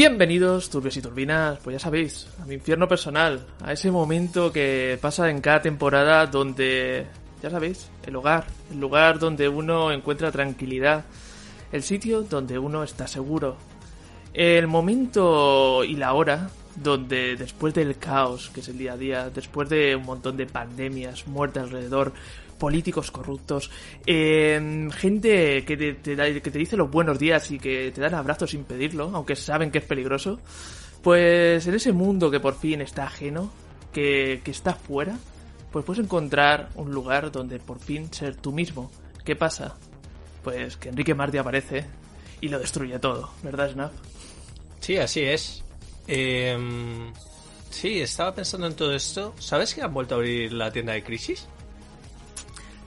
Bienvenidos, turbios y turbinas, pues ya sabéis, a mi infierno personal, a ese momento que pasa en cada temporada donde, ya sabéis, el hogar, el lugar donde uno encuentra tranquilidad, el sitio donde uno está seguro, el momento y la hora donde después del caos que es el día a día, después de un montón de pandemias, muerte alrededor, políticos corruptos, eh, gente que te, da- que te dice los buenos días y que te dan abrazos sin pedirlo, aunque saben que es peligroso, pues en ese mundo que por fin está ajeno, que, que está fuera, pues puedes encontrar un lugar donde por fin ser tú mismo. ¿Qué pasa? Pues que Enrique Martí aparece y lo destruye todo, ¿verdad, Snap? Sí, así es. Em, sí, estaba pensando en todo esto. ¿Sabes que han vuelto a abrir la tienda de Crisis?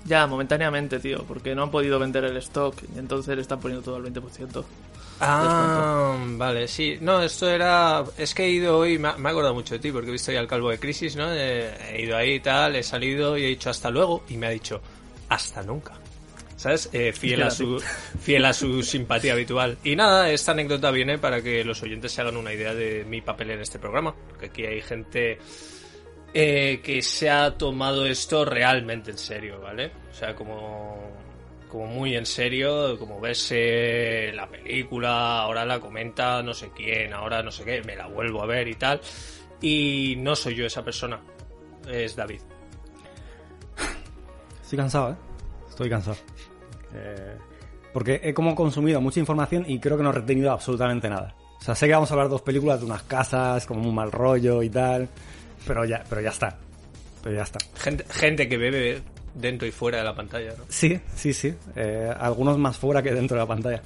Ya, momentáneamente, tío, porque no han podido vender el stock y entonces le están poniendo todo al 20%. Ah, vale, sí. No, esto era... Es que he ido hoy, me me ha acordado mucho de ti, porque he visto ya el calvo de Crisis, ¿no? Eh, he ido ahí y tal, he salido y he dicho hasta luego, y me ha dicho hasta nunca. ¿Sabes? Eh, fiel, a su, fiel a su simpatía habitual. Y nada, esta anécdota viene para que los oyentes se hagan una idea de mi papel en este programa. Porque aquí hay gente eh, que se ha tomado esto realmente en serio, ¿vale? O sea, como, como muy en serio, como ves eh, la película, ahora la comenta no sé quién, ahora no sé qué, me la vuelvo a ver y tal. Y no soy yo esa persona, es David. Estoy cansado, ¿eh? Estoy cansado. Eh, porque he como consumido mucha información y creo que no he retenido absolutamente nada. O sea, sé que vamos a hablar dos películas de unas casas, como un mal rollo y tal, pero ya, pero ya está. Pero ya está. Gente, gente que bebe dentro y fuera de la pantalla, ¿no? Sí, sí, sí. Eh, algunos más fuera que dentro de la pantalla.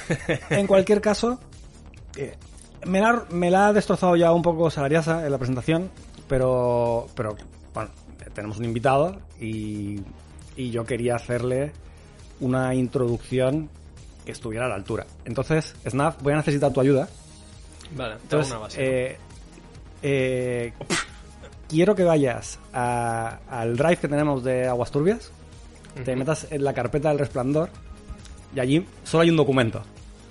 en cualquier caso, eh, me, la, me la ha destrozado ya un poco Salariasa en la presentación, pero, pero bueno, tenemos un invitado y, y yo quería hacerle una introducción que estuviera a la altura. Entonces, Snap, voy a necesitar tu ayuda. Vale, Entonces, una base. eh, eh, quiero que vayas a- al drive que tenemos de Aguas Turbias, te metas en la carpeta del resplandor y allí solo hay un documento.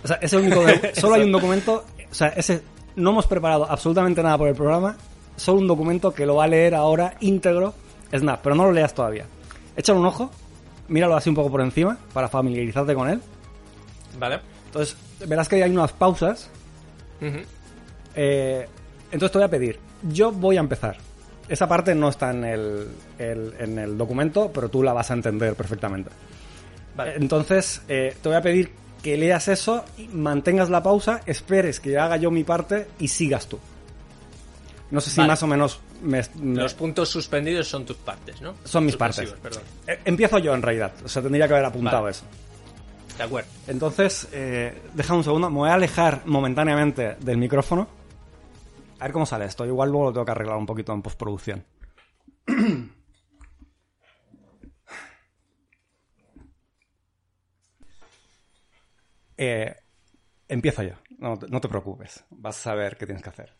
O sea, ese único de- solo hay un documento, o sea, ese no hemos preparado absolutamente nada por el programa, solo un documento que lo va a leer ahora íntegro Snap, pero no lo leas todavía. Échale un ojo, míralo así un poco por encima para familiarizarte con él. Vale. Entonces, verás que hay unas pausas eh, entonces te voy a pedir, yo voy a empezar. Esa parte no está en el, el- en el documento, pero tú la vas a entender perfectamente. Vale. Entonces eh, te voy a pedir que leas eso, y mantengas la pausa, esperes que haga yo mi parte y sigas tú. No sé si Vale. más o menos me- me- Los puntos suspendidos son tus partes, ¿no? son mis partes. Perdón. Eh, empiezo yo en realidad, o sea, tendría que haber apuntado Vale. eso. De acuerdo. Entonces, eh, deja un segundo, me voy a alejar momentáneamente del micrófono. A ver cómo sale esto. Igual luego lo tengo que arreglar un poquito en postproducción. Eh, empiezo yo. No, no te preocupes. Vas a saber qué tienes que hacer.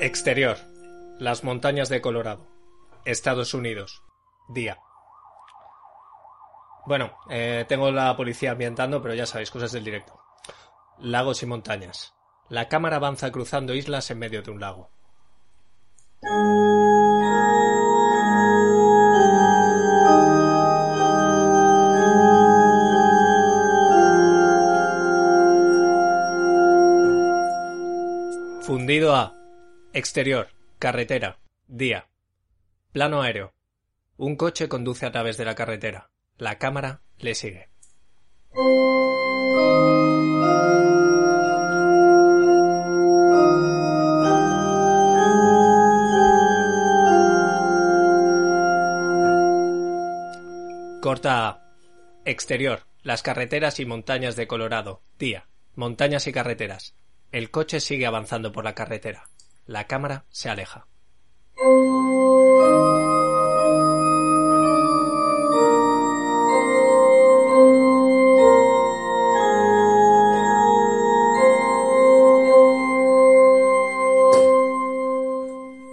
Exterior. Las montañas de Colorado. Estados Unidos. Día. Bueno, eh, tengo la policía ambientando, pero ya sabéis, cosas del directo. Lagos y montañas. La cámara avanza cruzando islas en medio de un lago. Exterior. Carretera. Día. Plano aéreo. Un coche conduce a través de la carretera. La cámara le sigue. Corta A. Exterior. Las carreteras y montañas de Colorado. Día. Montañas y carreteras. El coche sigue avanzando por la carretera. La cámara se aleja.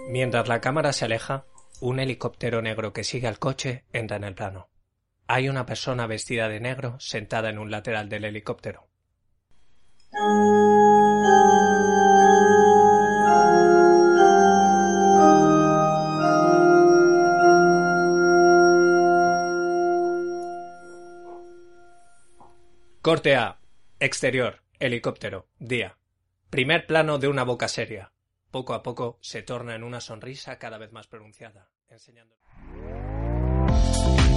Mientras la cámara se aleja, un helicóptero negro que sigue al coche entra en el plano. Hay una persona vestida de negro sentada en un lateral del helicóptero. Corte A. Exterior. Helicóptero. Día. Primer plano de una boca seria. Poco a poco se torna en una sonrisa cada vez más pronunciada, enseñando.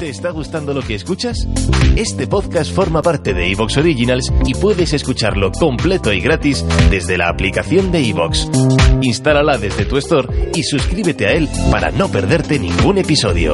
¿Te está gustando lo que escuchas? Este podcast forma parte de Evox Originals y puedes escucharlo completo y gratis desde la aplicación de Evox. Instálala desde tu store y suscríbete a él para no perderte ningún episodio.